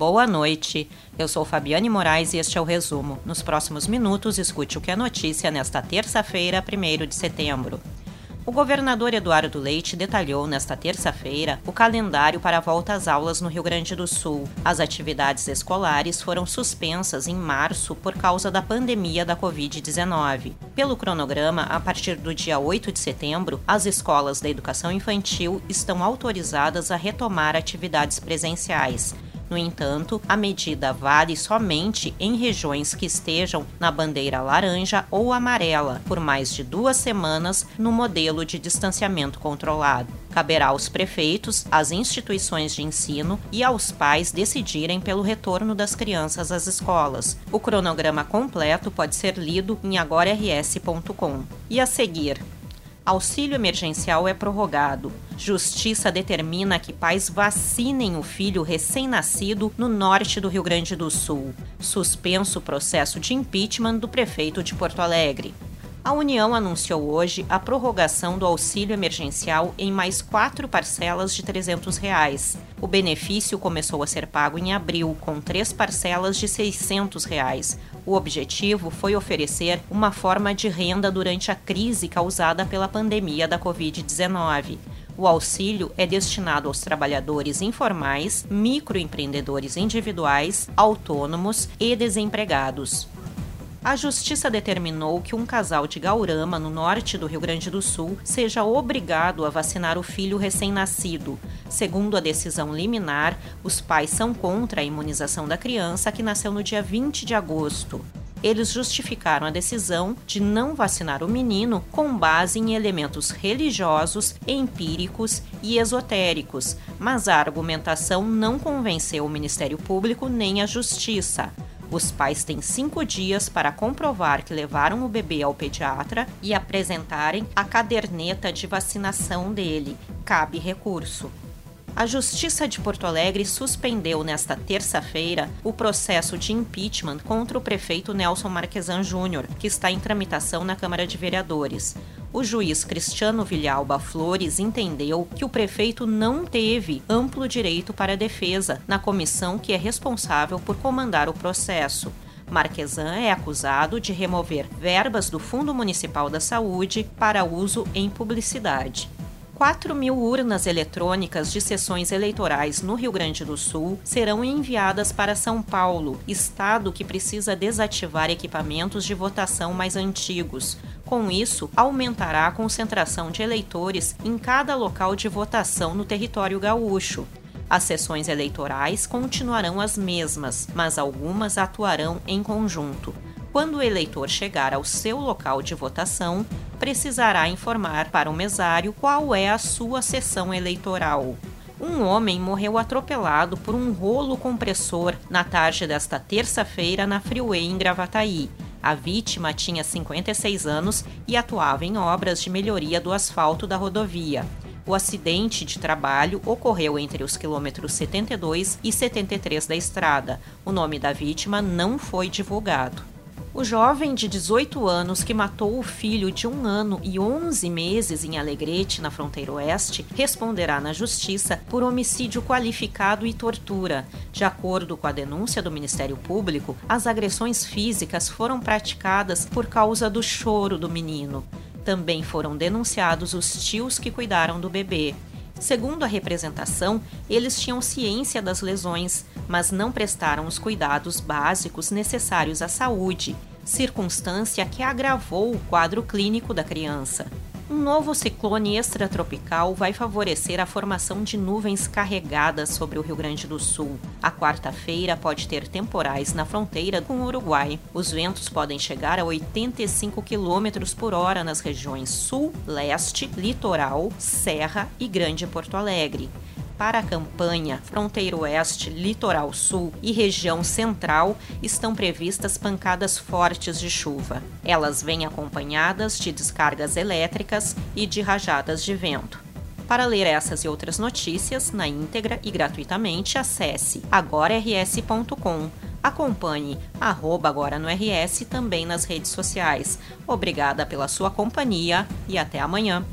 Boa noite. Eu sou Fabiane Moraes e este é o resumo. Nos próximos minutos, escute o que é notícia nesta terça-feira, 1 de setembro. O governador Eduardo Leite detalhou nesta terça-feira o calendário para a volta às aulas no Rio Grande do Sul. As atividades escolares foram suspensas em março por causa da pandemia da Covid-19. Pelo cronograma, a partir do dia 8 de setembro, as escolas da educação infantil estão autorizadas a retomar atividades presenciais. No entanto, a medida vale somente em regiões que estejam na bandeira laranja ou amarela por mais de duas semanas no modelo de distanciamento controlado. Caberá aos prefeitos, às instituições de ensino e aos pais decidirem pelo retorno das crianças às escolas. O cronograma completo pode ser lido em agorars.com. E a seguir, Auxílio emergencial é prorrogado. Justiça determina que pais vacinem o filho recém-nascido no norte do Rio Grande do Sul. Suspenso o processo de impeachment do prefeito de Porto Alegre. A União anunciou hoje a prorrogação do auxílio emergencial em mais quatro parcelas de 300 reais. O benefício começou a ser pago em abril, com três parcelas de 600 reais. O objetivo foi oferecer uma forma de renda durante a crise causada pela pandemia da Covid-19. O auxílio é destinado aos trabalhadores informais, microempreendedores individuais, autônomos e desempregados. A justiça determinou que um casal de Gaurama, no norte do Rio Grande do Sul, seja obrigado a vacinar o filho recém-nascido. Segundo a decisão liminar, os pais são contra a imunização da criança que nasceu no dia 20 de agosto. Eles justificaram a decisão de não vacinar o menino com base em elementos religiosos, empíricos e esotéricos, mas a argumentação não convenceu o Ministério Público nem a Justiça. Os pais têm cinco dias para comprovar que levaram o bebê ao pediatra e apresentarem a caderneta de vacinação dele. Cabe recurso. A Justiça de Porto Alegre suspendeu nesta terça-feira o processo de impeachment contra o prefeito Nelson Marquesan Júnior, que está em tramitação na Câmara de Vereadores. O juiz Cristiano Vilhalba Flores entendeu que o prefeito não teve amplo direito para defesa na comissão que é responsável por comandar o processo. Marquesan é acusado de remover verbas do Fundo Municipal da Saúde para uso em publicidade. 4 mil urnas eletrônicas de sessões eleitorais no Rio Grande do Sul serão enviadas para São Paulo, estado que precisa desativar equipamentos de votação mais antigos. Com isso, aumentará a concentração de eleitores em cada local de votação no território gaúcho. As sessões eleitorais continuarão as mesmas, mas algumas atuarão em conjunto. Quando o eleitor chegar ao seu local de votação, precisará informar para o mesário qual é a sua sessão eleitoral. Um homem morreu atropelado por um rolo compressor na tarde desta terça-feira na Freeway em Gravataí. A vítima tinha 56 anos e atuava em obras de melhoria do asfalto da rodovia. O acidente de trabalho ocorreu entre os quilômetros 72 e 73 da estrada. O nome da vítima não foi divulgado. O jovem de 18 anos que matou o filho de um ano e 11 meses em Alegrete, na fronteira oeste, responderá na justiça por homicídio qualificado e tortura. De acordo com a denúncia do Ministério Público, as agressões físicas foram praticadas por causa do choro do menino. Também foram denunciados os tios que cuidaram do bebê. Segundo a representação, eles tinham ciência das lesões, mas não prestaram os cuidados básicos necessários à saúde, circunstância que agravou o quadro clínico da criança. Um novo ciclone extratropical vai favorecer a formação de nuvens carregadas sobre o Rio Grande do Sul. A quarta-feira pode ter temporais na fronteira com o Uruguai. Os ventos podem chegar a 85 km por hora nas regiões Sul, Leste, Litoral, Serra e Grande Porto Alegre para a campanha Fronteiro Oeste, Litoral Sul e região central estão previstas pancadas fortes de chuva. Elas vêm acompanhadas de descargas elétricas e de rajadas de vento. Para ler essas e outras notícias na íntegra e gratuitamente, acesse agorars.com. Acompanhe arroba agora no RS também nas redes sociais. Obrigada pela sua companhia e até amanhã.